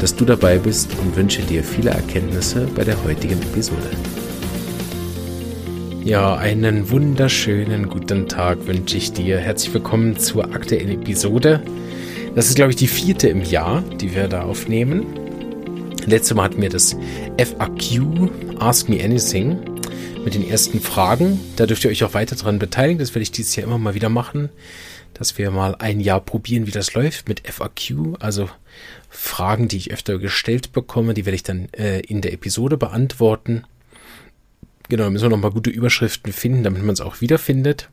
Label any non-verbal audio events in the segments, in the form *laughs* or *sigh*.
dass du dabei bist und wünsche dir viele Erkenntnisse bei der heutigen Episode. Ja, einen wunderschönen guten Tag wünsche ich dir. Herzlich willkommen zur aktuellen Episode. Das ist, glaube ich, die vierte im Jahr, die wir da aufnehmen. Letztes Mal hatten wir das FAQ, Ask Me Anything, mit den ersten Fragen. Da dürft ihr euch auch weiter daran beteiligen. Das werde ich dieses Jahr immer mal wieder machen, dass wir mal ein Jahr probieren, wie das läuft mit FAQ, also Fragen, die ich öfter gestellt bekomme, die werde ich dann äh, in der Episode beantworten. Genau, müssen wir nochmal gute Überschriften finden, damit man es auch wiederfindet.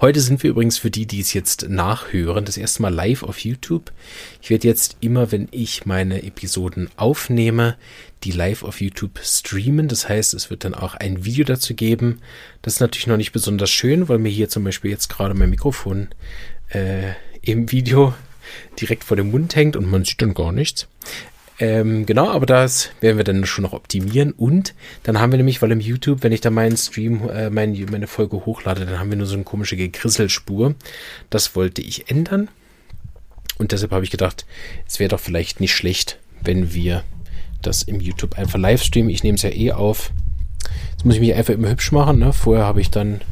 Heute sind wir übrigens für die, die es jetzt nachhören, das erste Mal live auf YouTube. Ich werde jetzt immer, wenn ich meine Episoden aufnehme, die live auf YouTube streamen. Das heißt, es wird dann auch ein Video dazu geben. Das ist natürlich noch nicht besonders schön, weil mir hier zum Beispiel jetzt gerade mein Mikrofon äh, im Video direkt vor dem Mund hängt und man sieht dann gar nichts. Ähm, genau, aber das werden wir dann schon noch optimieren. Und dann haben wir nämlich, weil im YouTube, wenn ich da meinen Stream, äh, mein, meine Folge hochlade, dann haben wir nur so eine komische Gegrisselspur. Das wollte ich ändern. Und deshalb habe ich gedacht, es wäre doch vielleicht nicht schlecht, wenn wir das im YouTube einfach live streamen. Ich nehme es ja eh auf. Jetzt muss ich mich einfach immer hübsch machen. Ne? Vorher habe ich dann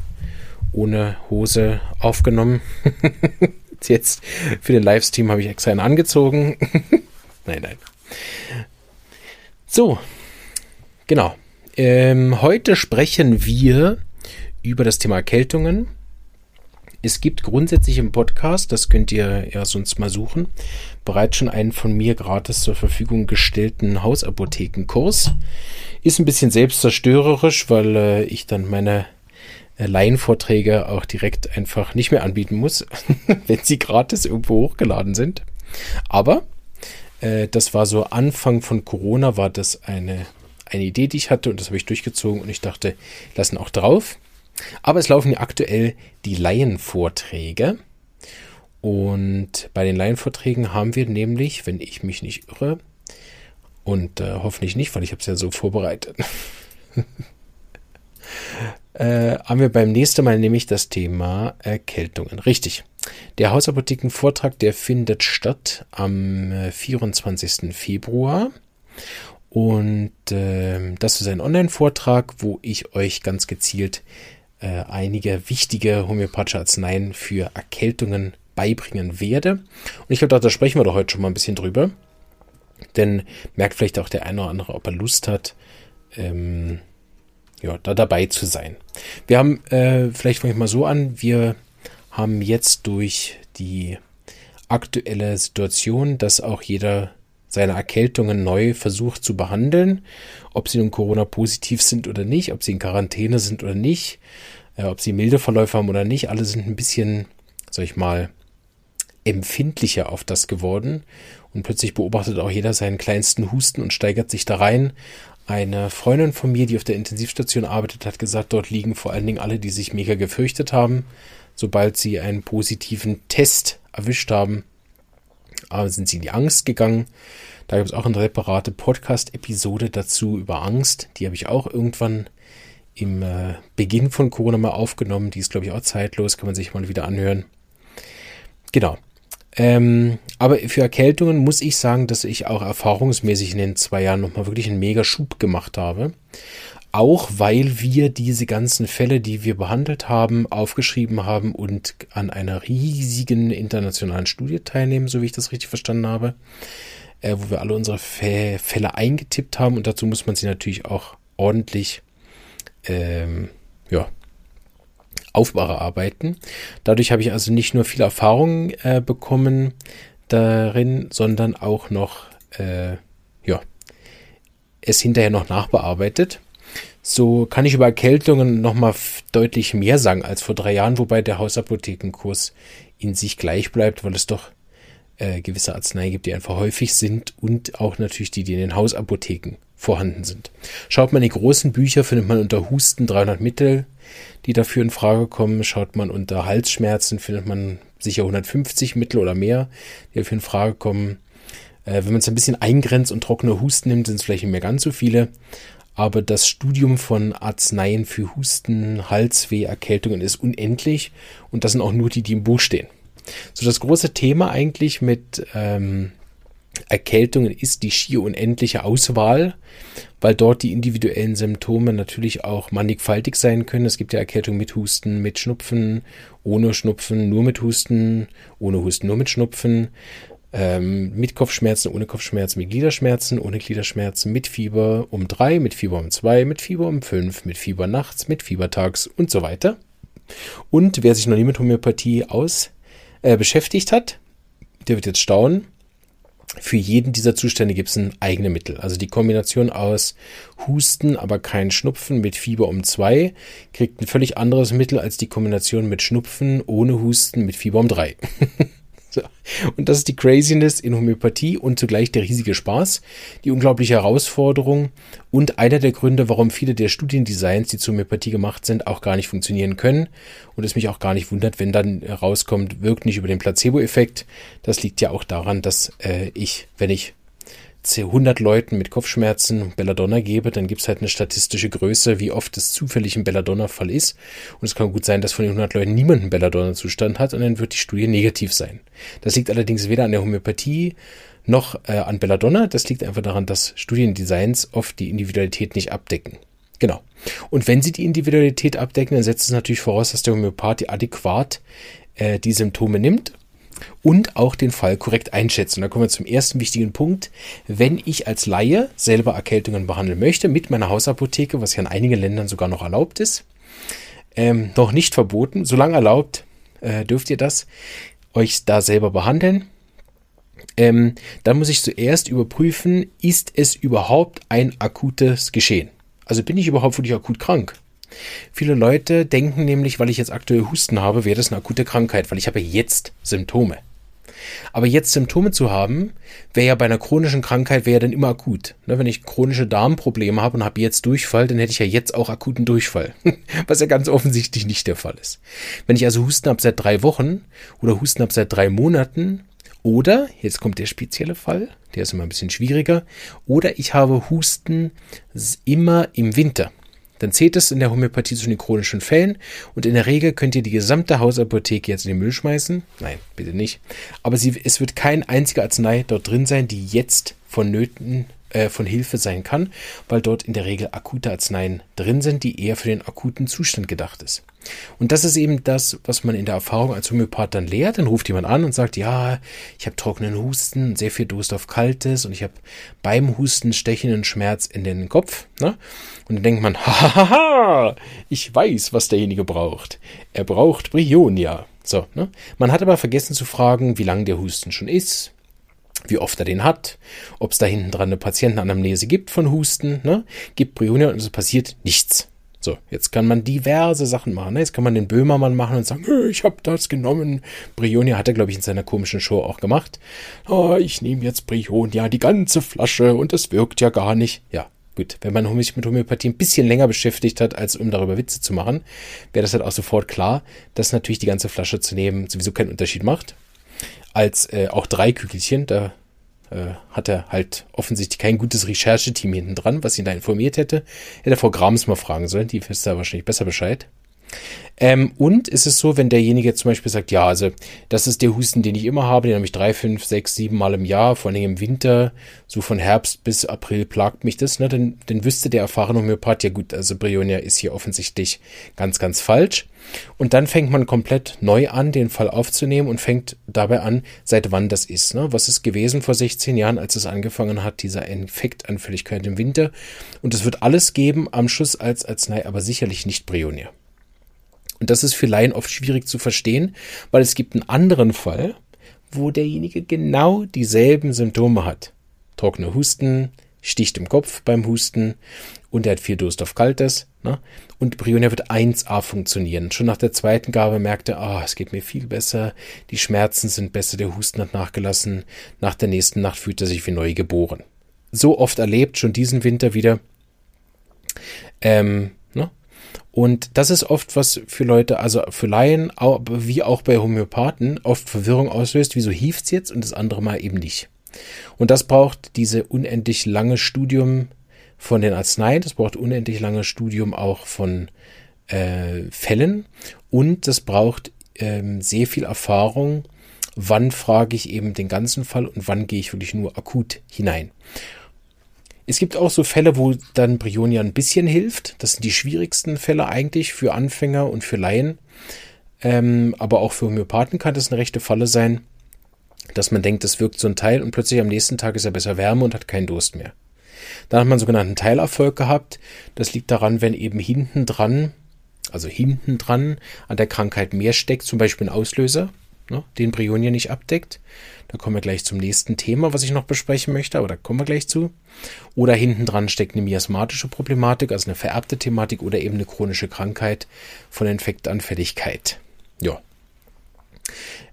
ohne Hose aufgenommen. *laughs* Jetzt für den Livestream habe ich extra einen angezogen. *laughs* nein, nein. So, genau. Ähm, heute sprechen wir über das Thema Erkältungen. Es gibt grundsätzlich im Podcast, das könnt ihr ja sonst mal suchen, bereits schon einen von mir gratis zur Verfügung gestellten Hausapothekenkurs. Ist ein bisschen selbstzerstörerisch, weil äh, ich dann meine äh, Laienvorträge auch direkt einfach nicht mehr anbieten muss, *laughs* wenn sie gratis irgendwo hochgeladen sind. Aber äh, das war so Anfang von Corona, war das eine, eine Idee, die ich hatte und das habe ich durchgezogen und ich dachte, lassen auch drauf. Aber es laufen ja aktuell die Laienvorträge. Und bei den Laienvorträgen haben wir nämlich, wenn ich mich nicht irre, und äh, hoffentlich nicht, weil ich habe es ja so vorbereitet, *laughs* äh, haben wir beim nächsten Mal nämlich das Thema Erkältungen. Richtig. Der Hausapothekenvortrag, der findet statt am 24. Äh, Februar. Und äh, das ist ein Online-Vortrag, wo ich euch ganz gezielt äh, einige wichtige homöopathische Arzneien für Erkältungen beibringen werde. Und ich glaube, da sprechen wir doch heute schon mal ein bisschen drüber. Denn merkt vielleicht auch der eine oder andere, ob er Lust hat, ähm, ja, da dabei zu sein. Wir haben, äh, vielleicht fange ich mal so an, wir haben jetzt durch die aktuelle Situation, dass auch jeder seine Erkältungen neu versucht zu behandeln, ob sie nun Corona-positiv sind oder nicht, ob sie in Quarantäne sind oder nicht, äh, ob sie milde Verläufe haben oder nicht. Alle sind ein bisschen, sag ich mal, empfindlicher auf das geworden. Und plötzlich beobachtet auch jeder seinen kleinsten Husten und steigert sich da rein. Eine Freundin von mir, die auf der Intensivstation arbeitet, hat gesagt, dort liegen vor allen Dingen alle, die sich mega gefürchtet haben sobald sie einen positiven Test erwischt haben, aber sind sie in die Angst gegangen. Da gibt es auch eine separate Podcast-Episode dazu über Angst. Die habe ich auch irgendwann im äh, Beginn von Corona mal aufgenommen. Die ist, glaube ich, auch zeitlos, kann man sich mal wieder anhören. Genau. Ähm, aber für Erkältungen muss ich sagen, dass ich auch erfahrungsmäßig in den zwei Jahren nochmal wirklich einen mega Schub gemacht habe. Auch weil wir diese ganzen Fälle, die wir behandelt haben, aufgeschrieben haben und an einer riesigen internationalen Studie teilnehmen, so wie ich das richtig verstanden habe, äh, wo wir alle unsere Fälle eingetippt haben und dazu muss man sie natürlich auch ordentlich ähm, ja, aufbearbeiten. Dadurch habe ich also nicht nur viel Erfahrung äh, bekommen darin, sondern auch noch äh, ja, es hinterher noch nachbearbeitet. So kann ich über Erkältungen nochmal deutlich mehr sagen als vor drei Jahren, wobei der Hausapothekenkurs in sich gleich bleibt, weil es doch äh, gewisse Arzneien gibt, die einfach häufig sind und auch natürlich die, die in den Hausapotheken vorhanden sind. Schaut man in die großen Bücher, findet man unter Husten 300 Mittel, die dafür in Frage kommen. Schaut man unter Halsschmerzen, findet man sicher 150 Mittel oder mehr, die dafür in Frage kommen. Äh, wenn man es ein bisschen eingrenzt und trockene Husten nimmt, sind es vielleicht nicht mehr ganz so viele. Aber das Studium von Arzneien für Husten, Halsweh, Erkältungen ist unendlich und das sind auch nur die, die im Buch stehen. So das große Thema eigentlich mit ähm, Erkältungen ist die schier unendliche Auswahl, weil dort die individuellen Symptome natürlich auch mannigfaltig sein können. Es gibt ja Erkältungen mit Husten, mit Schnupfen, ohne Schnupfen, nur mit Husten, ohne Husten, nur mit Schnupfen, ähm, mit Kopfschmerzen, ohne Kopfschmerzen, mit Gliederschmerzen, ohne Gliederschmerzen, mit Fieber um drei, mit Fieber um zwei, mit Fieber um fünf, mit Fieber nachts, mit Fieber tags und so weiter. Und wer sich noch nie mit Homöopathie aus äh, beschäftigt hat, der wird jetzt staunen für jeden dieser Zustände gibt es ein eigene Mittel. Also die Kombination aus Husten, aber kein Schnupfen mit Fieber um zwei kriegt ein völlig anderes Mittel als die Kombination mit Schnupfen ohne Husten mit Fieber um drei. *laughs* Und das ist die Craziness in Homöopathie und zugleich der riesige Spaß, die unglaubliche Herausforderung und einer der Gründe, warum viele der Studiendesigns, die zur Homöopathie gemacht sind, auch gar nicht funktionieren können und es mich auch gar nicht wundert, wenn dann rauskommt, wirkt nicht über den Placebo-Effekt. Das liegt ja auch daran, dass äh, ich, wenn ich 100 Leuten mit Kopfschmerzen Belladonna gebe, dann gibt es halt eine statistische Größe, wie oft es zufällig ein Belladonna-Fall ist. Und es kann gut sein, dass von den 100 Leuten niemand einen Belladonna-Zustand hat und dann wird die Studie negativ sein. Das liegt allerdings weder an der Homöopathie noch äh, an Belladonna. Das liegt einfach daran, dass Studiendesigns oft die Individualität nicht abdecken. Genau. Und wenn sie die Individualität abdecken, dann setzt es natürlich voraus, dass der Homöopath adäquat äh, die Symptome nimmt und auch den Fall korrekt einschätzen. Und da kommen wir zum ersten wichtigen Punkt. Wenn ich als Laie selber Erkältungen behandeln möchte mit meiner Hausapotheke, was ja in einigen Ländern sogar noch erlaubt ist, ähm, noch nicht verboten, solange erlaubt, äh, dürft ihr das euch da selber behandeln. Ähm, dann muss ich zuerst überprüfen, ist es überhaupt ein akutes Geschehen? Also bin ich überhaupt wirklich akut krank? Viele Leute denken nämlich, weil ich jetzt aktuell Husten habe, wäre das eine akute Krankheit, weil ich habe jetzt Symptome. Aber jetzt Symptome zu haben, wäre ja bei einer chronischen Krankheit, wäre ja dann immer akut. Ne, wenn ich chronische Darmprobleme habe und habe jetzt Durchfall, dann hätte ich ja jetzt auch akuten Durchfall. *laughs* Was ja ganz offensichtlich nicht der Fall ist. Wenn ich also Husten habe seit drei Wochen oder Husten habe seit drei Monaten oder, jetzt kommt der spezielle Fall, der ist immer ein bisschen schwieriger, oder ich habe Husten immer im Winter dann zählt es in der Homöopathie zu den chronischen Fällen und in der Regel könnt ihr die gesamte Hausapotheke jetzt in den Müll schmeißen. Nein, bitte nicht. Aber sie, es wird kein einziger Arznei dort drin sein, die jetzt vonnöten äh, von Hilfe sein kann, weil dort in der Regel akute Arzneien drin sind, die eher für den akuten Zustand gedacht ist. Und das ist eben das, was man in der Erfahrung als Homöopath dann lehrt. Dann ruft jemand an und sagt, ja, ich habe trockenen Husten, sehr viel Durst auf Kaltes und ich habe beim Husten stechenden Schmerz in den Kopf. Ne? Und dann denkt man, *laughs* hahaha, ich weiß, was derjenige braucht. Er braucht Brionia. So, ne? Man hat aber vergessen zu fragen, wie lang der Husten schon ist, wie oft er den hat, ob es da hinten dran eine Patientenanamnese gibt von Husten, ne? Gibt Brionia und es passiert nichts. So, jetzt kann man diverse Sachen machen. Ne? Jetzt kann man den Böhmermann machen und sagen, ich habe das genommen. Brionia hat er, glaube ich, in seiner komischen Show auch gemacht. Oh, ich nehme jetzt Brionia, die ganze Flasche und es wirkt ja gar nicht. Ja, gut. Wenn man sich mit Homöopathie ein bisschen länger beschäftigt hat, als um darüber Witze zu machen, wäre das halt auch sofort klar, dass natürlich die ganze Flasche zu nehmen sowieso keinen Unterschied macht. Als äh, auch drei Kügelchen, da äh, hat er halt offensichtlich kein gutes Rechercheteam hinten dran, was ihn da informiert hätte. Hätte er Frau Grams mal fragen sollen, die wisst da wahrscheinlich besser Bescheid. Ähm, und ist es so, wenn derjenige zum Beispiel sagt, ja, also das ist der Husten, den ich immer habe, den habe ich drei, fünf, sechs, sieben Mal im Jahr, vor allem im Winter, so von Herbst bis April plagt mich das, ne? dann, dann wüsste der erfahrene Homöopath, ja gut, also Brionia ist hier offensichtlich ganz, ganz falsch. Und dann fängt man komplett neu an, den Fall aufzunehmen und fängt dabei an, seit wann das ist. Ne? Was ist gewesen vor 16 Jahren, als es angefangen hat, dieser Infektanfälligkeit im Winter. Und es wird alles geben am Schluss als Arznei, aber sicherlich nicht Brionia. Und das ist für Laien oft schwierig zu verstehen, weil es gibt einen anderen Fall, wo derjenige genau dieselben Symptome hat. Trockene Husten, sticht im Kopf beim Husten und er hat viel Durst auf Kaltes. Ne? Und Brionia wird 1a funktionieren. Schon nach der zweiten Gabe merkte er, ah, es geht mir viel besser, die Schmerzen sind besser, der Husten hat nachgelassen. Nach der nächsten Nacht fühlt er sich wie neu geboren. so oft erlebt, schon diesen Winter wieder. Ähm, ne? Und das ist oft was für Leute, also für Laien, wie auch bei Homöopathen, oft Verwirrung auslöst. Wieso hieft es jetzt und das andere Mal eben nicht? Und das braucht diese unendlich lange Studium von den Arzneien, das braucht unendlich lange Studium auch von äh, Fällen und das braucht ähm, sehr viel Erfahrung, wann frage ich eben den ganzen Fall und wann gehe ich wirklich nur akut hinein. Es gibt auch so Fälle, wo dann Brionia ein bisschen hilft. Das sind die schwierigsten Fälle eigentlich für Anfänger und für Laien. Ähm, aber auch für Homöopathen kann das eine rechte Falle sein, dass man denkt, das wirkt so ein Teil und plötzlich am nächsten Tag ist er besser Wärme und hat keinen Durst mehr. Dann hat man sogenannten Teilerfolg gehabt. Das liegt daran, wenn eben hinten dran, also hinten dran an der Krankheit mehr steckt, zum Beispiel ein Auslöser, ne, den Brionia nicht abdeckt. Da kommen wir gleich zum nächsten Thema, was ich noch besprechen möchte, aber da kommen wir gleich zu. Oder hinten dran steckt eine miasmatische Problematik, also eine vererbte Thematik oder eben eine chronische Krankheit von Infektanfälligkeit. Ja.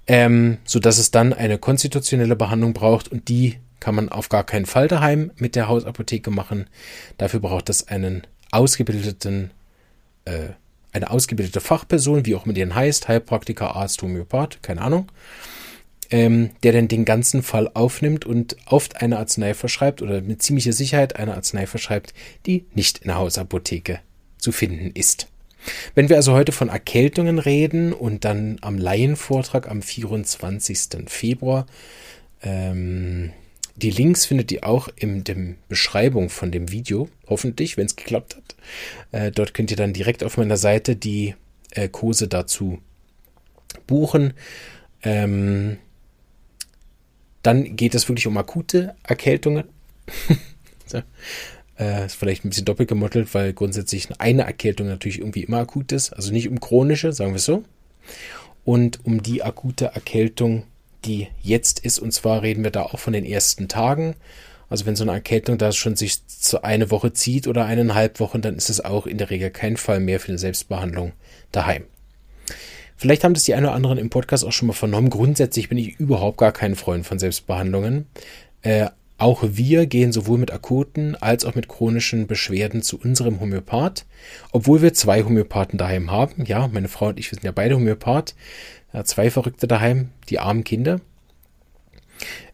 Ähm, so dass es dann eine konstitutionelle Behandlung braucht und die kann man auf gar keinen Fall daheim mit der Hausapotheke machen. Dafür braucht es einen ausgebildeten äh, eine ausgebildete Fachperson, wie auch mit denen heißt, Heilpraktiker, Arzt, Homöopath, keine Ahnung, ähm, der dann den ganzen Fall aufnimmt und oft eine Arznei verschreibt oder mit ziemlicher Sicherheit eine Arznei verschreibt, die nicht in der Hausapotheke zu finden ist. Wenn wir also heute von Erkältungen reden und dann am Laienvortrag am 24. Februar ähm, die Links findet ihr auch in der Beschreibung von dem Video, hoffentlich, wenn es geklappt hat. Äh, dort könnt ihr dann direkt auf meiner Seite die äh, Kurse dazu buchen. Ähm, dann geht es wirklich um akute Erkältungen. *laughs* so. äh, ist vielleicht ein bisschen doppelt gemottelt, weil grundsätzlich eine Erkältung natürlich irgendwie immer akut ist. Also nicht um chronische, sagen wir es so. Und um die akute Erkältung die jetzt ist. Und zwar reden wir da auch von den ersten Tagen. Also wenn so eine Erkältung da schon sich zu eine Woche zieht oder eineinhalb Wochen, dann ist es auch in der Regel kein Fall mehr für eine Selbstbehandlung daheim. Vielleicht haben das die einen oder anderen im Podcast auch schon mal vernommen. Grundsätzlich bin ich überhaupt gar kein Freund von Selbstbehandlungen. Äh, auch wir gehen sowohl mit akuten als auch mit chronischen Beschwerden zu unserem Homöopath, obwohl wir zwei Homöopathen daheim haben. Ja, meine Frau und ich, wir sind ja beide Homöopath. Ja, zwei Verrückte daheim, die armen Kinder.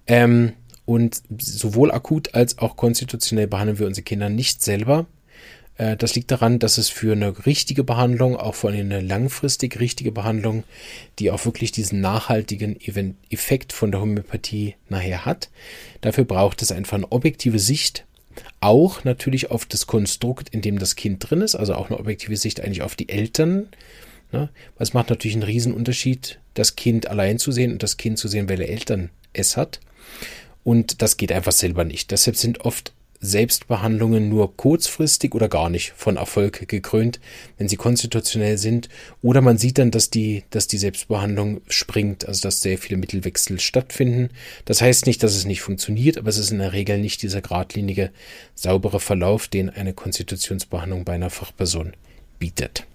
Ähm, und sowohl akut als auch konstitutionell behandeln wir unsere Kinder nicht selber. Äh, das liegt daran, dass es für eine richtige Behandlung, auch vor allem eine langfristig richtige Behandlung, die auch wirklich diesen nachhaltigen Effekt von der Homöopathie nachher hat, dafür braucht es einfach eine objektive Sicht, auch natürlich auf das Konstrukt, in dem das Kind drin ist, also auch eine objektive Sicht eigentlich auf die Eltern. Ne? Es macht natürlich einen Riesenunterschied, das Kind allein zu sehen und das Kind zu sehen, welche Eltern es hat. Und das geht einfach selber nicht. Deshalb sind oft Selbstbehandlungen nur kurzfristig oder gar nicht von Erfolg gekrönt, wenn sie konstitutionell sind. Oder man sieht dann, dass die, dass die Selbstbehandlung springt, also dass sehr viele Mittelwechsel stattfinden. Das heißt nicht, dass es nicht funktioniert, aber es ist in der Regel nicht dieser geradlinige, saubere Verlauf, den eine Konstitutionsbehandlung bei einer Fachperson bietet.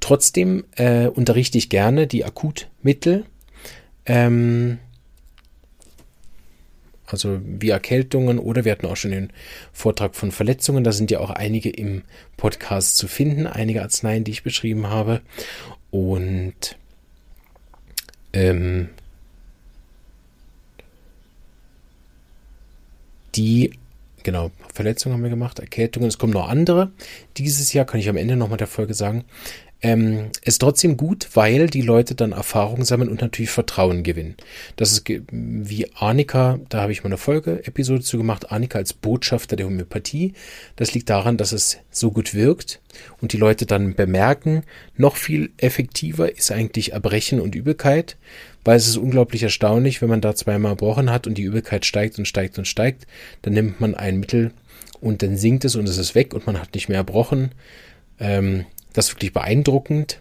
Trotzdem äh, unterrichte ich gerne die Akutmittel. Ähm, also wie Erkältungen oder wir hatten auch schon den Vortrag von Verletzungen. Da sind ja auch einige im Podcast zu finden, einige Arzneien, die ich beschrieben habe. Und ähm, die, genau, Verletzungen haben wir gemacht, Erkältungen, es kommen noch andere. Dieses Jahr kann ich am Ende nochmal der Folge sagen ähm, ist trotzdem gut, weil die Leute dann Erfahrung sammeln und natürlich Vertrauen gewinnen. Das ist wie Arnika, da habe ich mal eine Folge-Episode zu gemacht, Arnika als Botschafter der Homöopathie. Das liegt daran, dass es so gut wirkt und die Leute dann bemerken, noch viel effektiver ist eigentlich Erbrechen und Übelkeit, weil es ist unglaublich erstaunlich, wenn man da zweimal erbrochen hat und die Übelkeit steigt und steigt und steigt, dann nimmt man ein Mittel und dann sinkt es und es ist weg und man hat nicht mehr erbrochen. Ähm, das ist wirklich beeindruckend.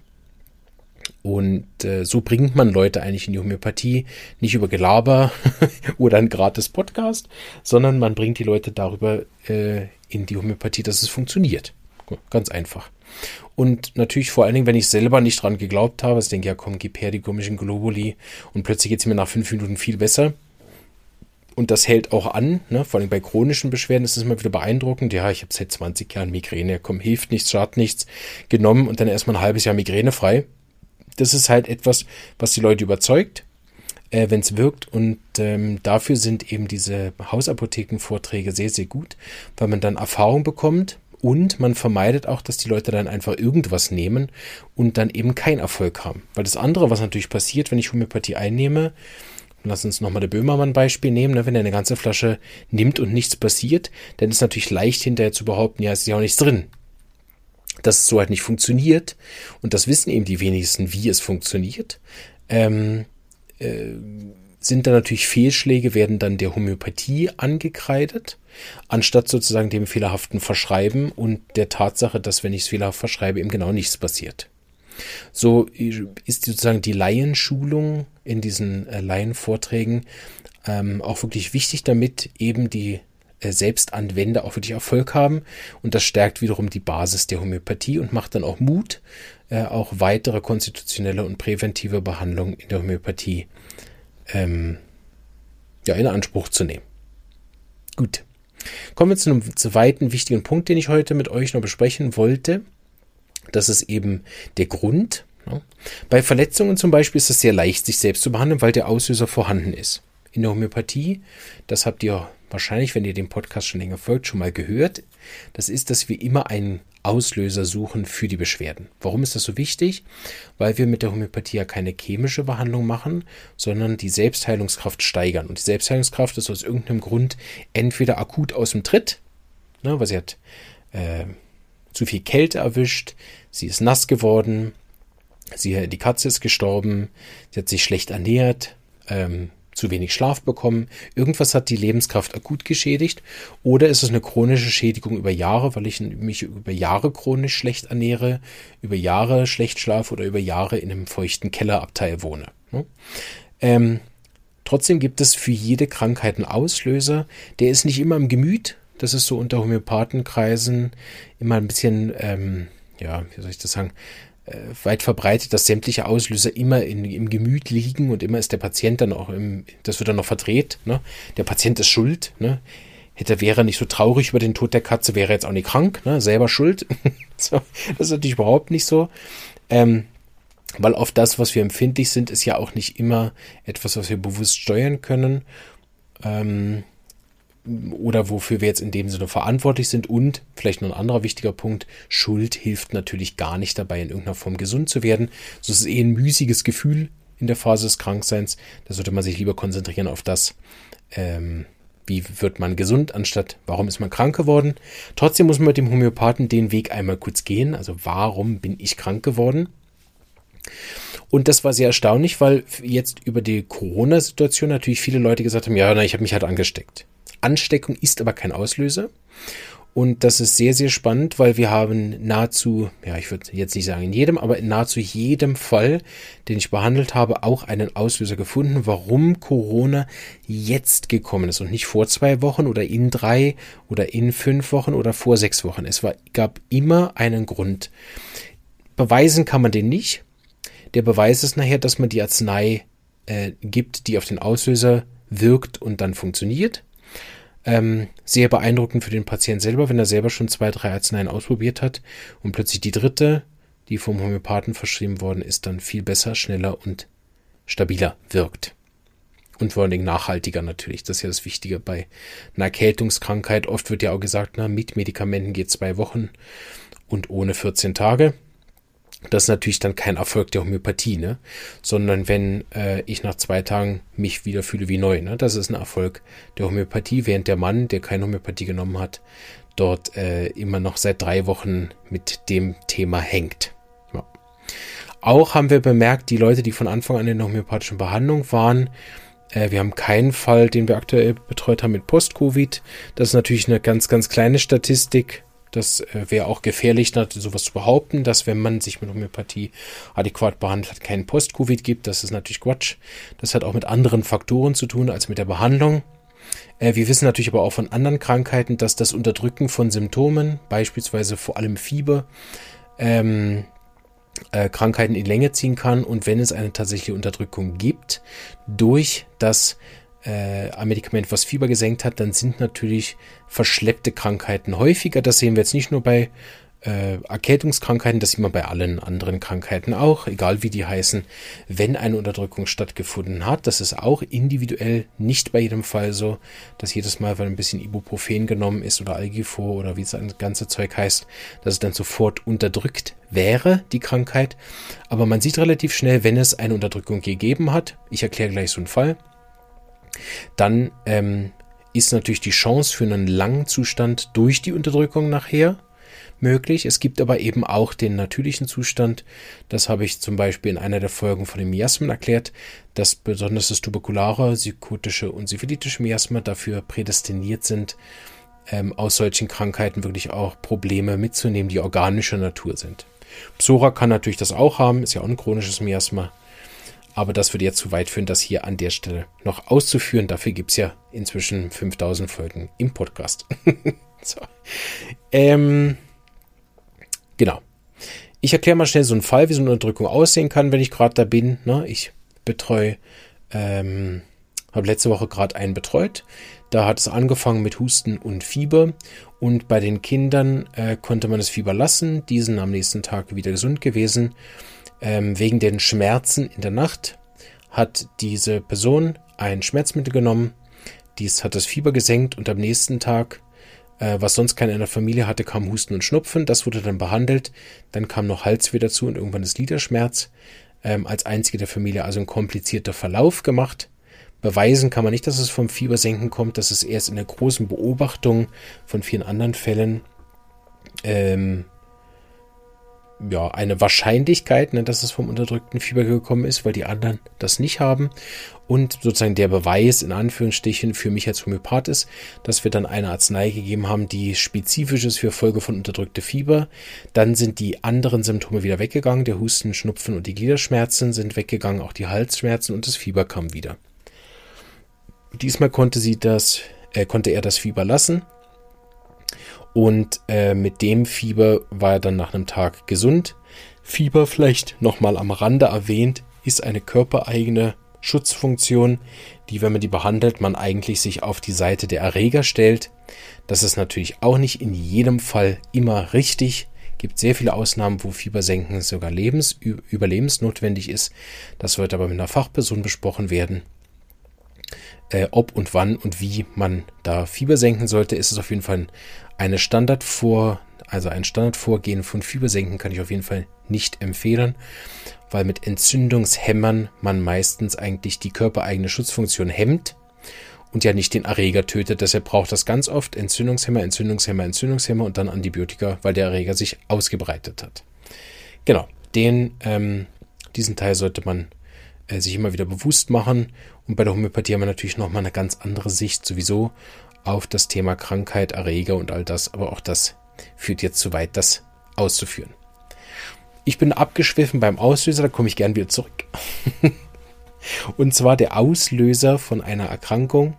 Und äh, so bringt man Leute eigentlich in die Homöopathie, nicht über Gelaber *laughs* oder ein gratis Podcast, sondern man bringt die Leute darüber äh, in die Homöopathie, dass es funktioniert. Ganz einfach. Und natürlich vor allen Dingen, wenn ich selber nicht dran geglaubt habe, ich denke, ja komm, gib her die komischen Globuli und plötzlich geht es mir nach fünf Minuten viel besser. Und das hält auch an, ne? vor allem bei chronischen Beschwerden ist es immer wieder beeindruckend. Ja, ich habe seit 20 Jahren Migräne, komm, hilft nichts, schadet nichts, genommen und dann erstmal ein halbes Jahr Migräne frei. Das ist halt etwas, was die Leute überzeugt, äh, wenn es wirkt. Und ähm, dafür sind eben diese Hausapothekenvorträge sehr, sehr gut, weil man dann Erfahrung bekommt und man vermeidet auch, dass die Leute dann einfach irgendwas nehmen und dann eben keinen Erfolg haben. Weil das andere, was natürlich passiert, wenn ich Homöopathie einnehme, lass uns nochmal der Böhmermann-Beispiel nehmen, ne, wenn er eine ganze Flasche nimmt und nichts passiert, dann ist natürlich leicht hinterher zu behaupten, ja, es ist ja auch nichts drin. Dass es so halt nicht funktioniert und das wissen eben die wenigsten, wie es funktioniert. Ähm, äh, sind dann natürlich Fehlschläge, werden dann der Homöopathie angekreidet, anstatt sozusagen dem fehlerhaften Verschreiben und der Tatsache, dass wenn ich es fehlerhaft verschreibe, eben genau nichts passiert. So ist sozusagen die Laienschulung in diesen äh, Laienvorträgen ähm, auch wirklich wichtig, damit eben die äh, Selbstanwender auch wirklich Erfolg haben. Und das stärkt wiederum die Basis der Homöopathie und macht dann auch Mut, äh, auch weitere konstitutionelle und präventive Behandlungen in der Homöopathie ähm, ja, in Anspruch zu nehmen. Gut. Kommen wir zu einem zweiten wichtigen Punkt, den ich heute mit euch noch besprechen wollte. Das ist eben der Grund. Ja. Bei Verletzungen zum Beispiel ist es sehr leicht, sich selbst zu behandeln, weil der Auslöser vorhanden ist. In der Homöopathie, das habt ihr wahrscheinlich, wenn ihr dem Podcast schon länger folgt, schon mal gehört, das ist, dass wir immer einen Auslöser suchen für die Beschwerden. Warum ist das so wichtig? Weil wir mit der Homöopathie ja keine chemische Behandlung machen, sondern die Selbstheilungskraft steigern. Und die Selbstheilungskraft ist aus irgendeinem Grund entweder akut aus dem Tritt, ne, weil sie hat äh, zu viel Kälte erwischt, sie ist nass geworden, sie, die Katze ist gestorben, sie hat sich schlecht ernährt, ähm, zu wenig Schlaf bekommen, irgendwas hat die Lebenskraft akut geschädigt oder ist es eine chronische Schädigung über Jahre, weil ich mich über Jahre chronisch schlecht ernähre, über Jahre schlecht schlafe oder über Jahre in einem feuchten Kellerabteil wohne. Ne? Ähm, trotzdem gibt es für jede Krankheit einen Auslöser, der ist nicht immer im Gemüt, das ist so unter Homöopathenkreisen immer ein bisschen, ähm, ja, wie soll ich das sagen, äh, weit verbreitet, dass sämtliche Auslöser immer in, im Gemüt liegen und immer ist der Patient dann auch im, das wird dann noch verdreht, ne? Der Patient ist schuld, ne? Hätte wäre nicht so traurig über den Tod der Katze, wäre jetzt auch nicht krank, ne? Selber schuld. *laughs* so, das ist natürlich überhaupt nicht so. Ähm, weil auf das, was wir empfindlich sind, ist ja auch nicht immer etwas, was wir bewusst steuern können. Ähm, oder wofür wir jetzt in dem Sinne verantwortlich sind. Und vielleicht noch ein anderer wichtiger Punkt, Schuld hilft natürlich gar nicht dabei, in irgendeiner Form gesund zu werden. So ist es eh ein müßiges Gefühl in der Phase des Krankseins. Da sollte man sich lieber konzentrieren auf das, ähm, wie wird man gesund, anstatt warum ist man krank geworden. Trotzdem muss man mit dem Homöopathen den Weg einmal kurz gehen. Also warum bin ich krank geworden? Und das war sehr erstaunlich, weil jetzt über die Corona-Situation natürlich viele Leute gesagt haben, ja, na, ich habe mich halt angesteckt. Ansteckung ist aber kein Auslöser. Und das ist sehr, sehr spannend, weil wir haben nahezu, ja, ich würde jetzt nicht sagen in jedem, aber in nahezu jedem Fall, den ich behandelt habe, auch einen Auslöser gefunden, warum Corona jetzt gekommen ist und nicht vor zwei Wochen oder in drei oder in fünf Wochen oder vor sechs Wochen. Es war, gab immer einen Grund. Beweisen kann man den nicht. Der Beweis ist nachher, dass man die Arznei äh, gibt, die auf den Auslöser wirkt und dann funktioniert. Ähm, sehr beeindruckend für den Patienten selber, wenn er selber schon zwei, drei Arzneien ausprobiert hat und plötzlich die dritte, die vom Homöopathen verschrieben worden ist, dann viel besser, schneller und stabiler wirkt. Und vor allen Dingen nachhaltiger natürlich. Das ist ja das Wichtige bei einer Erkältungskrankheit. Oft wird ja auch gesagt, na, mit Medikamenten geht zwei Wochen und ohne 14 Tage. Das ist natürlich dann kein Erfolg der Homöopathie, ne? sondern wenn äh, ich nach zwei Tagen mich wieder fühle wie neu. Ne? Das ist ein Erfolg der Homöopathie, während der Mann, der keine Homöopathie genommen hat, dort äh, immer noch seit drei Wochen mit dem Thema hängt. Ja. Auch haben wir bemerkt, die Leute, die von Anfang an in der homöopathischen Behandlung waren, äh, wir haben keinen Fall, den wir aktuell betreut haben mit Post-Covid. Das ist natürlich eine ganz, ganz kleine Statistik das äh, wäre auch gefährlich, sowas zu behaupten, dass wenn man sich mit Homöopathie adäquat behandelt hat, keinen Post-Covid gibt. Das ist natürlich Quatsch. Das hat auch mit anderen Faktoren zu tun als mit der Behandlung. Äh, wir wissen natürlich aber auch von anderen Krankheiten, dass das Unterdrücken von Symptomen, beispielsweise vor allem Fieber, ähm, äh, Krankheiten in Länge ziehen kann und wenn es eine tatsächliche Unterdrückung gibt, durch das äh, ein Medikament, was Fieber gesenkt hat, dann sind natürlich verschleppte Krankheiten häufiger. Das sehen wir jetzt nicht nur bei äh, Erkältungskrankheiten, das sieht man bei allen anderen Krankheiten auch, egal wie die heißen, wenn eine Unterdrückung stattgefunden hat. Das ist auch individuell nicht bei jedem Fall so, dass jedes Mal, weil ein bisschen Ibuprofen genommen ist oder Algifor oder wie das ganze Zeug heißt, dass es dann sofort unterdrückt wäre, die Krankheit. Aber man sieht relativ schnell, wenn es eine Unterdrückung gegeben hat, ich erkläre gleich so einen Fall, dann ähm, ist natürlich die Chance für einen langen Zustand durch die Unterdrückung nachher möglich. Es gibt aber eben auch den natürlichen Zustand. Das habe ich zum Beispiel in einer der Folgen von den Miasmen erklärt, dass besonders das tuberkulare, psychotische und syphilitische Miasma dafür prädestiniert sind, ähm, aus solchen Krankheiten wirklich auch Probleme mitzunehmen, die organischer Natur sind. Psora kann natürlich das auch haben, ist ja auch ein chronisches Miasma. Aber das würde jetzt zu weit führen, das hier an der Stelle noch auszuführen. Dafür gibt es ja inzwischen 5000 Folgen im Podcast. *laughs* so. ähm, Genau. Ich erkläre mal schnell so einen Fall, wie so eine Unterdrückung aussehen kann, wenn ich gerade da bin. Ne? Ich betreue, ähm, habe letzte Woche gerade einen betreut. Da hat es angefangen mit Husten und Fieber. Und bei den Kindern äh, konnte man das Fieber lassen. Die sind am nächsten Tag wieder gesund gewesen. Ähm, wegen den Schmerzen in der Nacht hat diese Person ein Schmerzmittel genommen. Dies hat das Fieber gesenkt und am nächsten Tag äh, was sonst keiner in der Familie hatte, kam Husten und Schnupfen. Das wurde dann behandelt. Dann kam noch Halsweh dazu und irgendwann ist Liederschmerz. Ähm, als einzige der Familie also ein komplizierter Verlauf gemacht. Beweisen kann man nicht, dass es vom Fiebersenken kommt. Das ist erst in der großen Beobachtung von vielen anderen Fällen ähm, ja, eine Wahrscheinlichkeit, ne, dass es vom unterdrückten Fieber gekommen ist, weil die anderen das nicht haben. Und sozusagen der Beweis in Anführungsstrichen für mich als Homöopath ist, dass wir dann eine Arznei gegeben haben, die spezifisch ist für Folge von unterdrückte Fieber. Dann sind die anderen Symptome wieder weggegangen. Der Husten, Schnupfen und die Gliederschmerzen sind weggegangen, auch die Halsschmerzen und das Fieber kam wieder. Diesmal konnte sie das, äh, konnte er das Fieber lassen und äh, mit dem Fieber war er dann nach einem Tag gesund. Fieber vielleicht nochmal am Rande erwähnt, ist eine körpereigene Schutzfunktion, die, wenn man die behandelt, man eigentlich sich auf die Seite der Erreger stellt. Das ist natürlich auch nicht in jedem Fall immer richtig. Gibt sehr viele Ausnahmen, wo Fiebersenken sogar lebens, überlebensnotwendig ist. Das wird aber mit einer Fachperson besprochen werden. Äh, ob und wann und wie man da Fieber senken sollte, ist es auf jeden Fall eine Standardvor, also ein Standardvorgehen von Fiebersenken kann ich auf jeden Fall nicht empfehlen, weil mit Entzündungshämmern man meistens eigentlich die körpereigene Schutzfunktion hemmt und ja nicht den Erreger tötet. Deshalb braucht das ganz oft Entzündungshemmer, Entzündungshemmer, Entzündungshemmer und dann Antibiotika, weil der Erreger sich ausgebreitet hat. Genau, den, ähm, diesen Teil sollte man äh, sich immer wieder bewusst machen. Und bei der Homöopathie haben wir natürlich nochmal eine ganz andere Sicht sowieso auf das Thema Krankheit, Erreger und all das, aber auch das führt jetzt zu weit, das auszuführen. Ich bin abgeschwiffen beim Auslöser, da komme ich gern wieder zurück. *laughs* und zwar der Auslöser von einer Erkrankung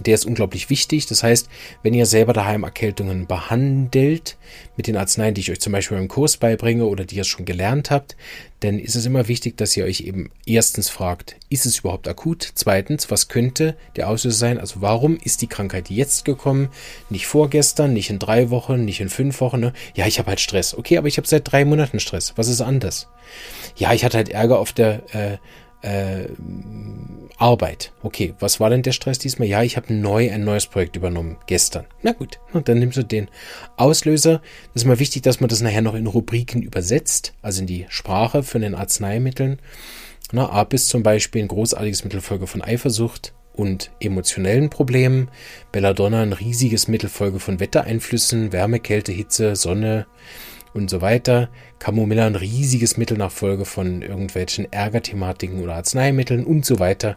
der ist unglaublich wichtig. Das heißt, wenn ihr selber daheim Erkältungen behandelt, mit den Arzneien, die ich euch zum Beispiel im Kurs beibringe oder die ihr schon gelernt habt, dann ist es immer wichtig, dass ihr euch eben erstens fragt, ist es überhaupt akut? Zweitens, was könnte der Auslöser sein? Also warum ist die Krankheit jetzt gekommen? Nicht vorgestern, nicht in drei Wochen, nicht in fünf Wochen. Ne? Ja, ich habe halt Stress. Okay, aber ich habe seit drei Monaten Stress. Was ist anders? Ja, ich hatte halt Ärger auf der äh, äh, Arbeit. Okay, was war denn der Stress diesmal? Ja, ich habe neu ein neues Projekt übernommen, gestern. Na gut, und dann nimmst du den Auslöser. Das ist mal wichtig, dass man das nachher noch in Rubriken übersetzt, also in die Sprache von den Arzneimitteln. Na, A bis zum Beispiel ein großartiges Mittelfolge von Eifersucht und emotionellen Problemen. Belladonna ein riesiges Mittelfolge von Wettereinflüssen, Wärme, Kälte, Hitze, Sonne, und so weiter. Camomilla ein riesiges Mittel nach Folge von irgendwelchen Ärgerthematiken oder Arzneimitteln und so weiter.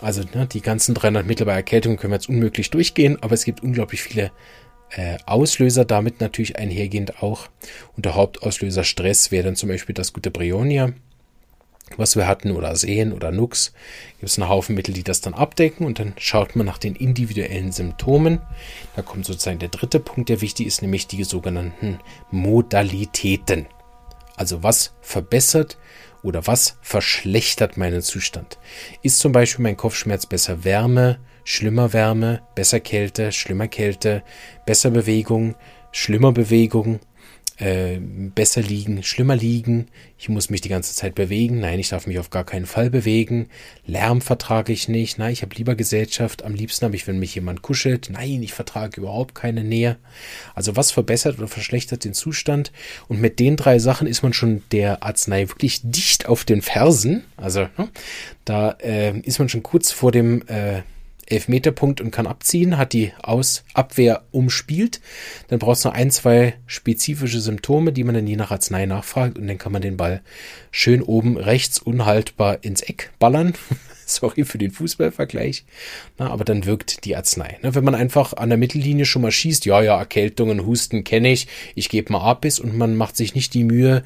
Also ne, die ganzen 300 Mittel bei Erkältung können wir jetzt unmöglich durchgehen, aber es gibt unglaublich viele äh, Auslöser, damit natürlich einhergehend auch. Und der Hauptauslöser Stress wäre dann zum Beispiel das gute Brionia was wir hatten oder sehen oder Nux, gibt es einen Haufen Mittel, die das dann abdecken und dann schaut man nach den individuellen Symptomen. Da kommt sozusagen der dritte Punkt, der wichtig ist, nämlich die sogenannten Modalitäten. Also was verbessert oder was verschlechtert meinen Zustand? Ist zum Beispiel mein Kopfschmerz besser Wärme, schlimmer Wärme, besser Kälte, schlimmer Kälte, besser Bewegung, schlimmer Bewegung, äh, besser liegen, schlimmer liegen, ich muss mich die ganze Zeit bewegen, nein, ich darf mich auf gar keinen Fall bewegen, Lärm vertrage ich nicht, nein, ich habe lieber Gesellschaft, am liebsten habe ich, wenn mich jemand kuschelt, nein, ich vertrage überhaupt keine Nähe. Also was verbessert oder verschlechtert den Zustand? Und mit den drei Sachen ist man schon der Arznei wirklich dicht auf den Fersen, also ne, da äh, ist man schon kurz vor dem äh, Elfmeterpunkt und kann abziehen, hat die Aus Abwehr umspielt. Dann braucht es noch ein, zwei spezifische Symptome, die man dann je nach Arznei nachfragt und dann kann man den Ball schön oben rechts unhaltbar ins Eck ballern. *laughs* *laughs* Sorry für den Fußballvergleich. Na, aber dann wirkt die Arznei. Ne, wenn man einfach an der Mittellinie schon mal schießt, ja, ja, Erkältungen, Husten kenne ich, ich gebe mal ab bis und man macht sich nicht die Mühe,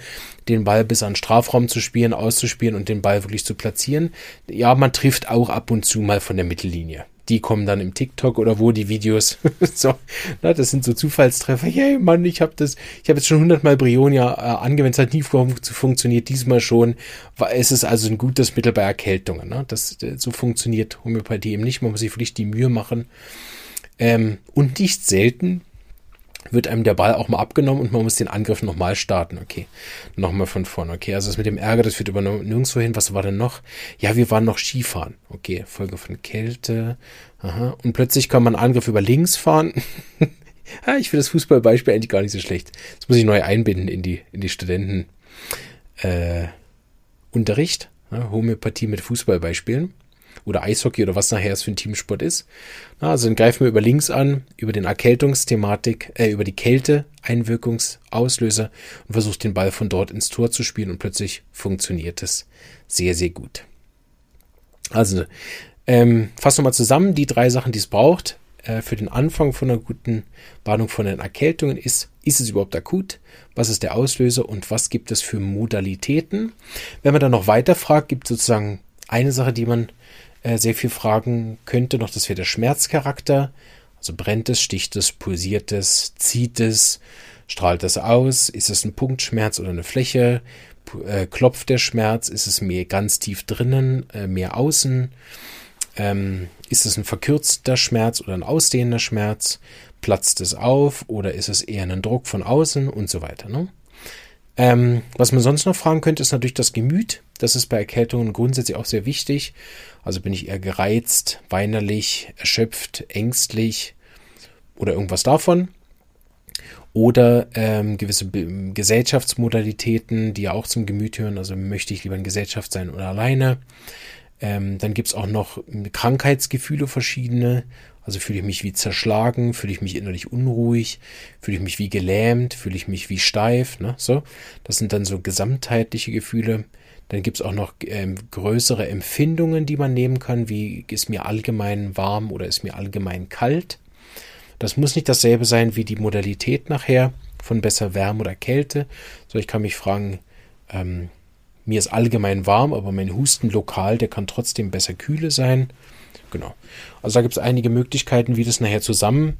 den Ball bis an den Strafraum zu spielen, auszuspielen und den Ball wirklich zu platzieren. Ja, man trifft auch ab und zu mal von der Mittellinie die kommen dann im TikTok oder wo die Videos. *laughs* so, na, das sind so Zufallstreffer. Hey Mann, ich habe das, ich habe jetzt schon hundertmal Brionia äh, angewendet, es hat nie fun funktioniert, diesmal schon. Es ist also ein gutes Mittel bei Erkältungen. Ne? Das, äh, so funktioniert Homöopathie eben nicht. Man muss sich wirklich die Mühe machen. Ähm, und nicht selten wird einem der Ball auch mal abgenommen und man muss den Angriff nochmal starten. Okay, nochmal von vorne. Okay, also das mit dem Ärger, das führt aber nirgendwo hin. Was war denn noch? Ja, wir waren noch Skifahren. Okay, Folge von Kälte. Aha. Und plötzlich kann man Angriff über links fahren. *laughs* ja, ich finde das Fußballbeispiel eigentlich gar nicht so schlecht. Das muss ich neu einbinden in die, in die Studenten. Äh. Ja, Homöopathie mit Fußballbeispielen oder Eishockey oder was nachher es für ein Teamsport ist. Na, also dann greifen wir über links an, über den Erkältungsthematik, äh, über die Kälte, Einwirkungsauslöser und versucht den Ball von dort ins Tor zu spielen und plötzlich funktioniert es sehr, sehr gut. Also, ähm, fassen wir mal zusammen, die drei Sachen, die es braucht äh, für den Anfang von einer guten Warnung von den Erkältungen ist, ist es überhaupt akut? Was ist der Auslöser und was gibt es für Modalitäten? Wenn man dann noch weiter fragt, gibt es sozusagen eine Sache, die man äh, sehr viel fragen könnte. Noch das wäre der Schmerzcharakter. Also brennt es, sticht es, pulsiert es, zieht es, strahlt es aus? Ist es ein Punktschmerz oder eine Fläche? Äh, klopft der Schmerz? Ist es mehr ganz tief drinnen, äh, mehr außen? Ähm, ist es ein verkürzter Schmerz oder ein ausdehnender Schmerz? Platzt es auf oder ist es eher ein Druck von außen und so weiter? Ne? Ähm, was man sonst noch fragen könnte, ist natürlich das Gemüt. Das ist bei Erkältungen grundsätzlich auch sehr wichtig. Also bin ich eher gereizt, weinerlich, erschöpft, ängstlich oder irgendwas davon. Oder ähm, gewisse Be Gesellschaftsmodalitäten, die ja auch zum Gemüt hören. Also möchte ich lieber in Gesellschaft sein oder alleine. Ähm, dann gibt's auch noch Krankheitsgefühle verschiedene. Also fühle ich mich wie zerschlagen, fühle ich mich innerlich unruhig, fühle ich mich wie gelähmt, fühle ich mich wie steif. Ne? So, das sind dann so gesamtheitliche Gefühle. Dann gibt es auch noch ähm, größere Empfindungen, die man nehmen kann, wie ist mir allgemein warm oder ist mir allgemein kalt. Das muss nicht dasselbe sein wie die Modalität nachher von besser Wärme oder Kälte. So, ich kann mich fragen, ähm, mir ist allgemein warm, aber mein Husten lokal, der kann trotzdem besser kühle sein. Genau. Also da gibt es einige Möglichkeiten, wie das nachher zusammen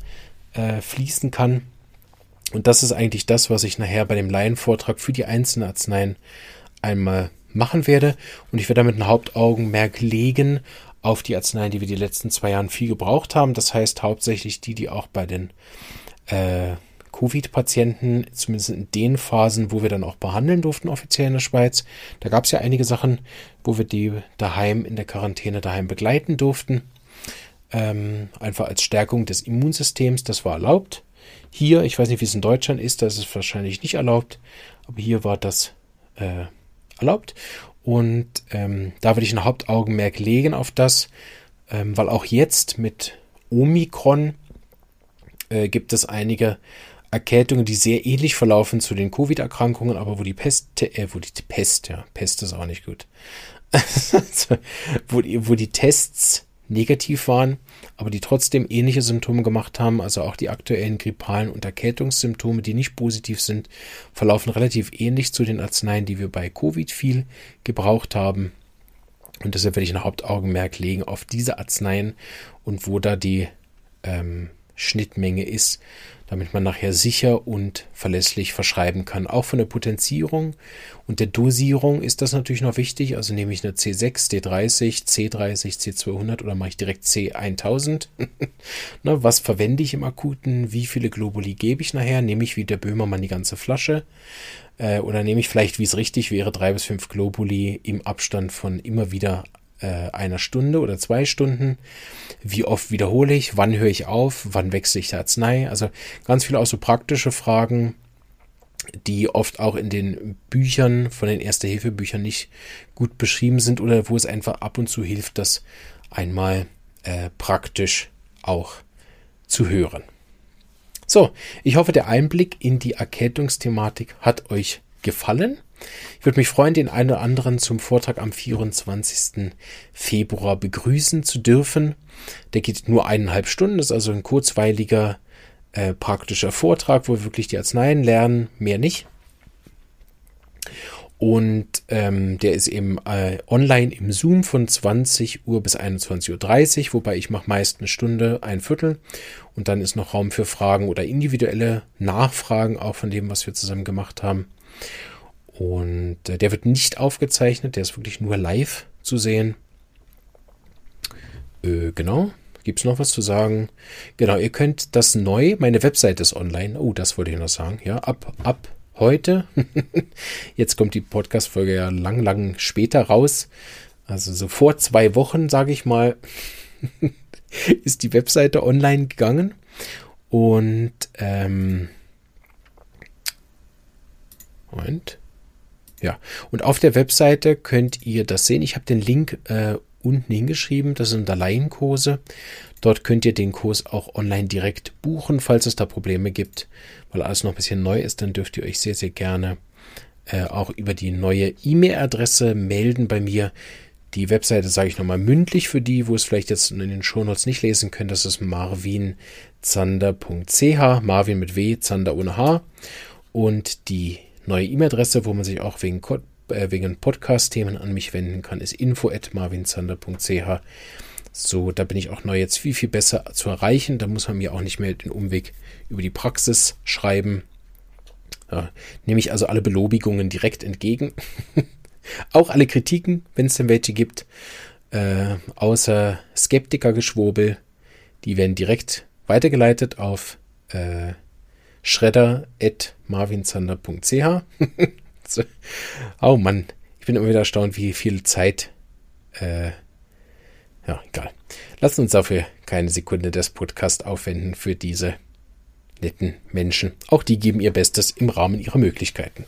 äh, fließen kann. Und das ist eigentlich das, was ich nachher bei dem Laienvortrag für die einzelnen Arzneien einmal machen werde. Und ich werde damit ein Hauptaugenmerk legen auf die Arzneien, die wir die letzten zwei Jahren viel gebraucht haben. Das heißt hauptsächlich die, die auch bei den äh, Covid-Patienten, zumindest in den Phasen, wo wir dann auch behandeln durften, offiziell in der Schweiz. Da gab es ja einige Sachen, wo wir die daheim in der Quarantäne daheim begleiten durften. Ähm, einfach als Stärkung des Immunsystems, das war erlaubt. Hier, ich weiß nicht, wie es in Deutschland ist, da ist es wahrscheinlich nicht erlaubt, aber hier war das äh, erlaubt. Und ähm, da würde ich ein Hauptaugenmerk legen auf das, ähm, weil auch jetzt mit Omikron äh, gibt es einige Erkältungen, die sehr ähnlich verlaufen zu den Covid-Erkrankungen, aber wo die Pest, äh, wo die Pest, ja, Pest ist auch nicht gut, *laughs* wo, die, wo die Tests negativ waren, aber die trotzdem ähnliche Symptome gemacht haben, also auch die aktuellen grippalen und Erkältungssymptome, die nicht positiv sind, verlaufen relativ ähnlich zu den Arzneien, die wir bei Covid viel gebraucht haben. Und deshalb werde ich ein Hauptaugenmerk legen auf diese Arzneien und wo da die ähm, Schnittmenge ist, damit man nachher sicher und verlässlich verschreiben kann. Auch von der Potenzierung und der Dosierung ist das natürlich noch wichtig. Also nehme ich eine C6, D30, C30, C200 oder mache ich direkt C1000. *laughs* Na, was verwende ich im Akuten? Wie viele Globuli gebe ich nachher? Nehme ich wie der Böhmermann die ganze Flasche? Äh, oder nehme ich vielleicht, wie es richtig wäre, drei bis fünf Globuli im Abstand von immer wieder äh, einer Stunde oder zwei Stunden. Wie oft wiederhole ich? Wann höre ich auf? Wann wechsle ich die Arznei? Also ganz viele auch so praktische Fragen, die oft auch in den Büchern von den Erste-Hilfe-Büchern nicht gut beschrieben sind oder wo es einfach ab und zu hilft, das einmal äh, praktisch auch zu hören. So, ich hoffe, der Einblick in die Erkältungsthematik hat euch gefallen. Ich würde mich freuen, den einen oder anderen zum Vortrag am 24. Februar begrüßen zu dürfen. Der geht nur eineinhalb Stunden, ist also ein kurzweiliger äh, praktischer Vortrag, wo wir wirklich die Arzneien lernen, mehr nicht. Und ähm, der ist eben äh, online im Zoom von 20 Uhr bis 21.30 Uhr, wobei ich mache meist eine Stunde, ein Viertel. Und dann ist noch Raum für Fragen oder individuelle Nachfragen auch von dem, was wir zusammen gemacht haben. Und äh, der wird nicht aufgezeichnet, der ist wirklich nur live zu sehen. Äh, genau. Gibt es noch was zu sagen? Genau, ihr könnt das neu, meine Webseite ist online. Oh, das wollte ich noch sagen. Ja, ab, ab heute. *laughs* Jetzt kommt die Podcast-Folge ja lang, lang später raus. Also so vor zwei Wochen, sage ich mal, *laughs* ist die Webseite online gegangen. Und ähm, Moment. Ja, und auf der Webseite könnt ihr das sehen. Ich habe den Link äh, unten hingeschrieben. Das sind da Laienkurse. Dort könnt ihr den Kurs auch online direkt buchen, falls es da Probleme gibt. Weil alles noch ein bisschen neu ist, dann dürft ihr euch sehr, sehr gerne äh, auch über die neue E-Mail-Adresse melden bei mir. Die Webseite sage ich nochmal mündlich für die, wo es vielleicht jetzt in den Shownotes nicht lesen können. Das ist marvinzander.ch, Marvin mit W, Zander ohne H. Und die neue E-Mail-Adresse, wo man sich auch wegen, äh, wegen Podcast-Themen an mich wenden kann, ist info.marvinzander.ch. So, da bin ich auch neu jetzt viel, viel besser zu erreichen. Da muss man mir auch nicht mehr den Umweg über die Praxis schreiben. Ja, nehme ich also alle Belobigungen direkt entgegen. *laughs* auch alle Kritiken, wenn es denn welche gibt. Äh, außer Skeptikergeschwurbel. Die werden direkt weitergeleitet auf äh, schredder.marvinzander.ch. *laughs* oh Mann, ich bin immer wieder erstaunt, wie viel Zeit. Äh, ja, egal. Lassen uns dafür keine Sekunde des Podcasts aufwenden für diese netten Menschen. Auch die geben ihr Bestes im Rahmen ihrer Möglichkeiten.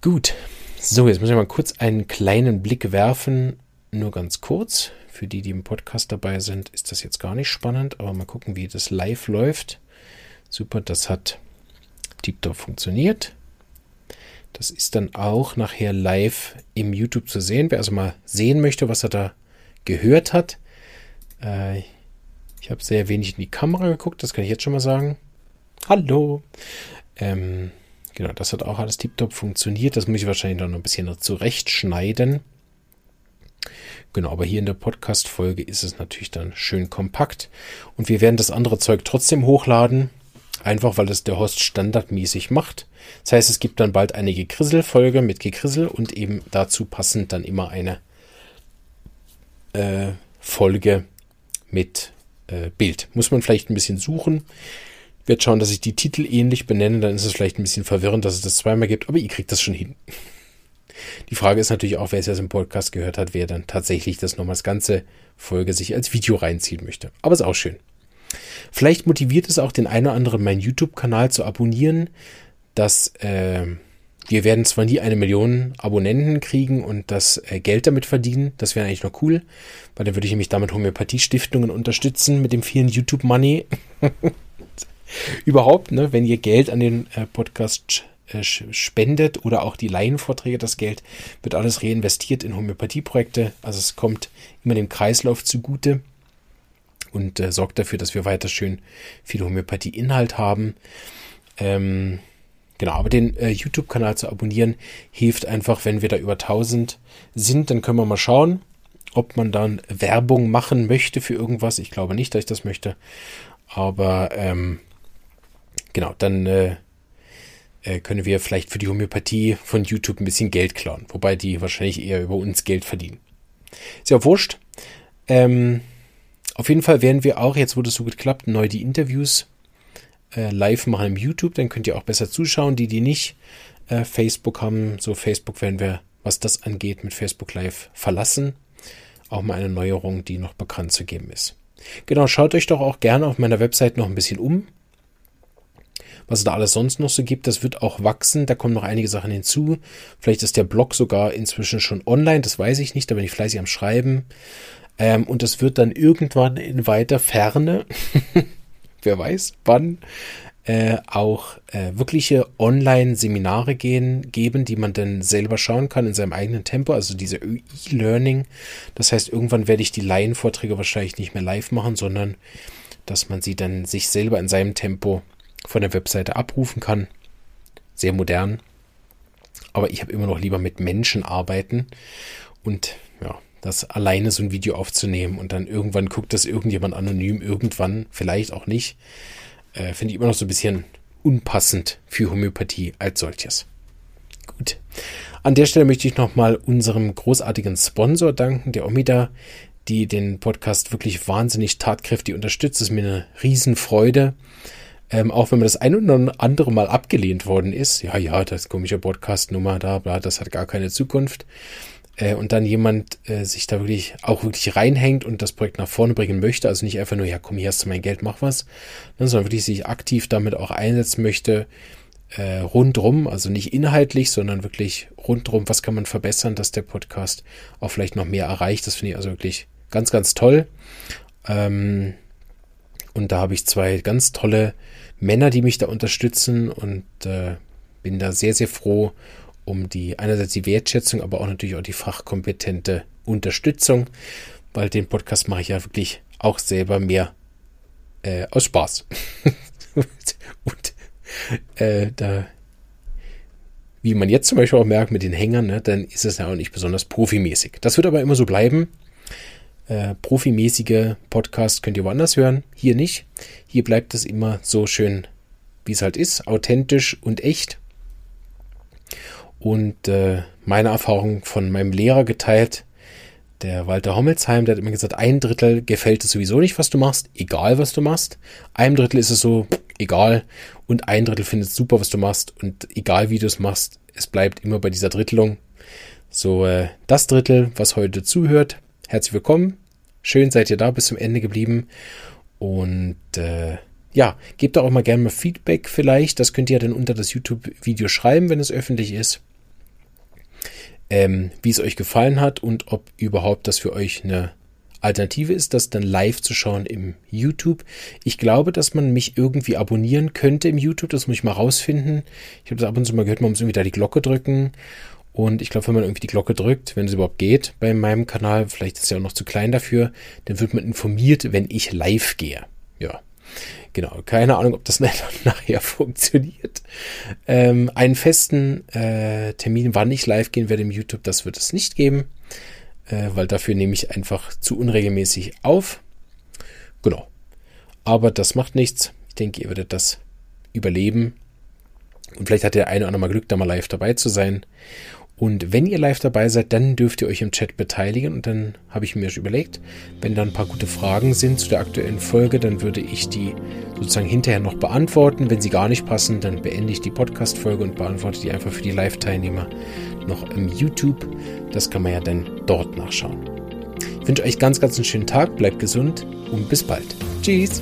Gut. So, jetzt muss ich mal kurz einen kleinen Blick werfen. Nur ganz kurz. Für die, die im Podcast dabei sind, ist das jetzt gar nicht spannend, aber mal gucken, wie das live läuft. Super, das hat tiptop funktioniert. Das ist dann auch nachher live im YouTube zu sehen. Wer also mal sehen möchte, was er da gehört hat. Äh, ich habe sehr wenig in die Kamera geguckt, das kann ich jetzt schon mal sagen. Hallo. Ähm, genau, das hat auch alles tiptop funktioniert. Das muss ich wahrscheinlich noch ein bisschen zurechtschneiden. Genau, aber hier in der Podcast-Folge ist es natürlich dann schön kompakt. Und wir werden das andere Zeug trotzdem hochladen. Einfach weil es der Host standardmäßig macht. Das heißt, es gibt dann bald eine Gekrissel-Folge mit Gekrissel und eben dazu passend dann immer eine äh, Folge mit äh, Bild. Muss man vielleicht ein bisschen suchen. Ich werde schauen, dass ich die Titel ähnlich benenne, dann ist es vielleicht ein bisschen verwirrend, dass es das zweimal gibt, aber ihr kriegt das schon hin. *laughs* Die Frage ist natürlich auch, wer es jetzt im Podcast gehört hat, wer dann tatsächlich das nochmal als ganze Folge sich als Video reinziehen möchte. Aber ist auch schön. Vielleicht motiviert es auch den einen oder anderen, meinen YouTube-Kanal zu abonnieren, dass äh, wir werden zwar nie eine Million Abonnenten kriegen und das äh, Geld damit verdienen, das wäre eigentlich noch cool, weil dann würde ich nämlich damit Homöopathie-Stiftungen unterstützen mit dem vielen YouTube-Money. *laughs* Überhaupt, ne, wenn ihr Geld an den äh, Podcast äh, spendet oder auch die Laienvorträge, das Geld wird alles reinvestiert in Homöopathieprojekte. Also es kommt immer dem Kreislauf zugute und äh, sorgt dafür, dass wir weiter schön viel Homöopathie-Inhalt haben. Ähm, genau, aber den äh, YouTube-Kanal zu abonnieren hilft einfach, wenn wir da über 1000 sind, dann können wir mal schauen, ob man dann Werbung machen möchte für irgendwas. Ich glaube nicht, dass ich das möchte. Aber ähm, genau, dann äh, äh, können wir vielleicht für die Homöopathie von YouTube ein bisschen Geld klauen. Wobei die wahrscheinlich eher über uns Geld verdienen. Ist ja wurscht. Ähm, auf jeden Fall werden wir auch, jetzt wo das so gut klappt, neu die Interviews äh, live machen im YouTube. Dann könnt ihr auch besser zuschauen. Die, die nicht äh, Facebook haben, so Facebook werden wir, was das angeht, mit Facebook Live verlassen. Auch mal eine Neuerung, die noch bekannt zu geben ist. Genau, schaut euch doch auch gerne auf meiner Website noch ein bisschen um. Was es da alles sonst noch so gibt, das wird auch wachsen. Da kommen noch einige Sachen hinzu. Vielleicht ist der Blog sogar inzwischen schon online, das weiß ich nicht, da bin ich fleißig am Schreiben. Ähm, und es wird dann irgendwann in weiter Ferne, *laughs* wer weiß wann, äh, auch äh, wirkliche Online-Seminare gehen, geben, die man dann selber schauen kann in seinem eigenen Tempo, also diese E-Learning. Das heißt, irgendwann werde ich die Laienvorträge wahrscheinlich nicht mehr live machen, sondern dass man sie dann sich selber in seinem Tempo von der Webseite abrufen kann. Sehr modern. Aber ich habe immer noch lieber mit Menschen arbeiten und das alleine so ein Video aufzunehmen und dann irgendwann guckt das irgendjemand anonym, irgendwann, vielleicht auch nicht, äh, finde ich immer noch so ein bisschen unpassend für Homöopathie als solches. Gut. An der Stelle möchte ich nochmal unserem großartigen Sponsor danken, der Omida, die den Podcast wirklich wahnsinnig tatkräftig unterstützt. Das ist mir eine Riesenfreude. Ähm, auch wenn man das ein oder andere Mal abgelehnt worden ist. Ja, ja, das komische Podcast-Nummer da, bla, das hat gar keine Zukunft äh, und dann jemand äh, sich da wirklich auch wirklich reinhängt und das Projekt nach vorne bringen möchte, also nicht einfach nur, ja komm, hier hast du mein Geld, mach was, ne, sondern wirklich sich aktiv damit auch einsetzen möchte, äh, rundrum, also nicht inhaltlich, sondern wirklich rundrum, was kann man verbessern, dass der Podcast auch vielleicht noch mehr erreicht. Das finde ich also wirklich ganz, ganz toll. Ähm, und da habe ich zwei ganz tolle Männer, die mich da unterstützen und äh, bin da sehr, sehr froh um die einerseits die Wertschätzung, aber auch natürlich auch die fachkompetente Unterstützung, weil den Podcast mache ich ja wirklich auch selber mehr äh, aus Spaß. *laughs* und äh, da, wie man jetzt zum Beispiel auch merkt mit den Hängern, ne, dann ist es ja auch nicht besonders profimäßig. Das wird aber immer so bleiben. Äh, profimäßige Podcasts könnt ihr woanders hören, hier nicht. Hier bleibt es immer so schön, wie es halt ist, authentisch und echt und äh, meine Erfahrung von meinem Lehrer geteilt. Der Walter Hommelsheim, der hat immer gesagt, ein Drittel gefällt es sowieso nicht, was du machst, egal was du machst. Ein Drittel ist es so, egal. Und ein Drittel findet es super, was du machst. Und egal wie du es machst, es bleibt immer bei dieser Drittelung. So, äh, das Drittel, was heute zuhört, herzlich willkommen. Schön seid ihr da bis zum Ende geblieben. Und äh, ja, gebt auch mal gerne mal Feedback vielleicht. Das könnt ihr dann unter das YouTube-Video schreiben, wenn es öffentlich ist ähm, wie es euch gefallen hat und ob überhaupt das für euch eine Alternative ist, das dann live zu schauen im YouTube. Ich glaube, dass man mich irgendwie abonnieren könnte im YouTube. Das muss ich mal rausfinden. Ich habe das ab und zu mal gehört, man muss irgendwie da die Glocke drücken. Und ich glaube, wenn man irgendwie die Glocke drückt, wenn es überhaupt geht bei meinem Kanal, vielleicht ist es ja auch noch zu klein dafür, dann wird man informiert, wenn ich live gehe. Ja. Genau, keine Ahnung, ob das *laughs* nachher funktioniert. Ähm, einen festen äh, Termin, wann ich live gehen werde im YouTube, das wird es nicht geben, äh, weil dafür nehme ich einfach zu unregelmäßig auf. Genau. Aber das macht nichts. Ich denke, ihr werdet das überleben. Und vielleicht hat der eine oder andere mal Glück, da mal live dabei zu sein. Und wenn ihr live dabei seid, dann dürft ihr euch im Chat beteiligen. Und dann habe ich mir schon überlegt, wenn da ein paar gute Fragen sind zu der aktuellen Folge, dann würde ich die sozusagen hinterher noch beantworten. Wenn sie gar nicht passen, dann beende ich die Podcast-Folge und beantworte die einfach für die Live-Teilnehmer noch im YouTube. Das kann man ja dann dort nachschauen. Ich wünsche euch ganz, ganz einen schönen Tag, bleibt gesund und bis bald. Tschüss!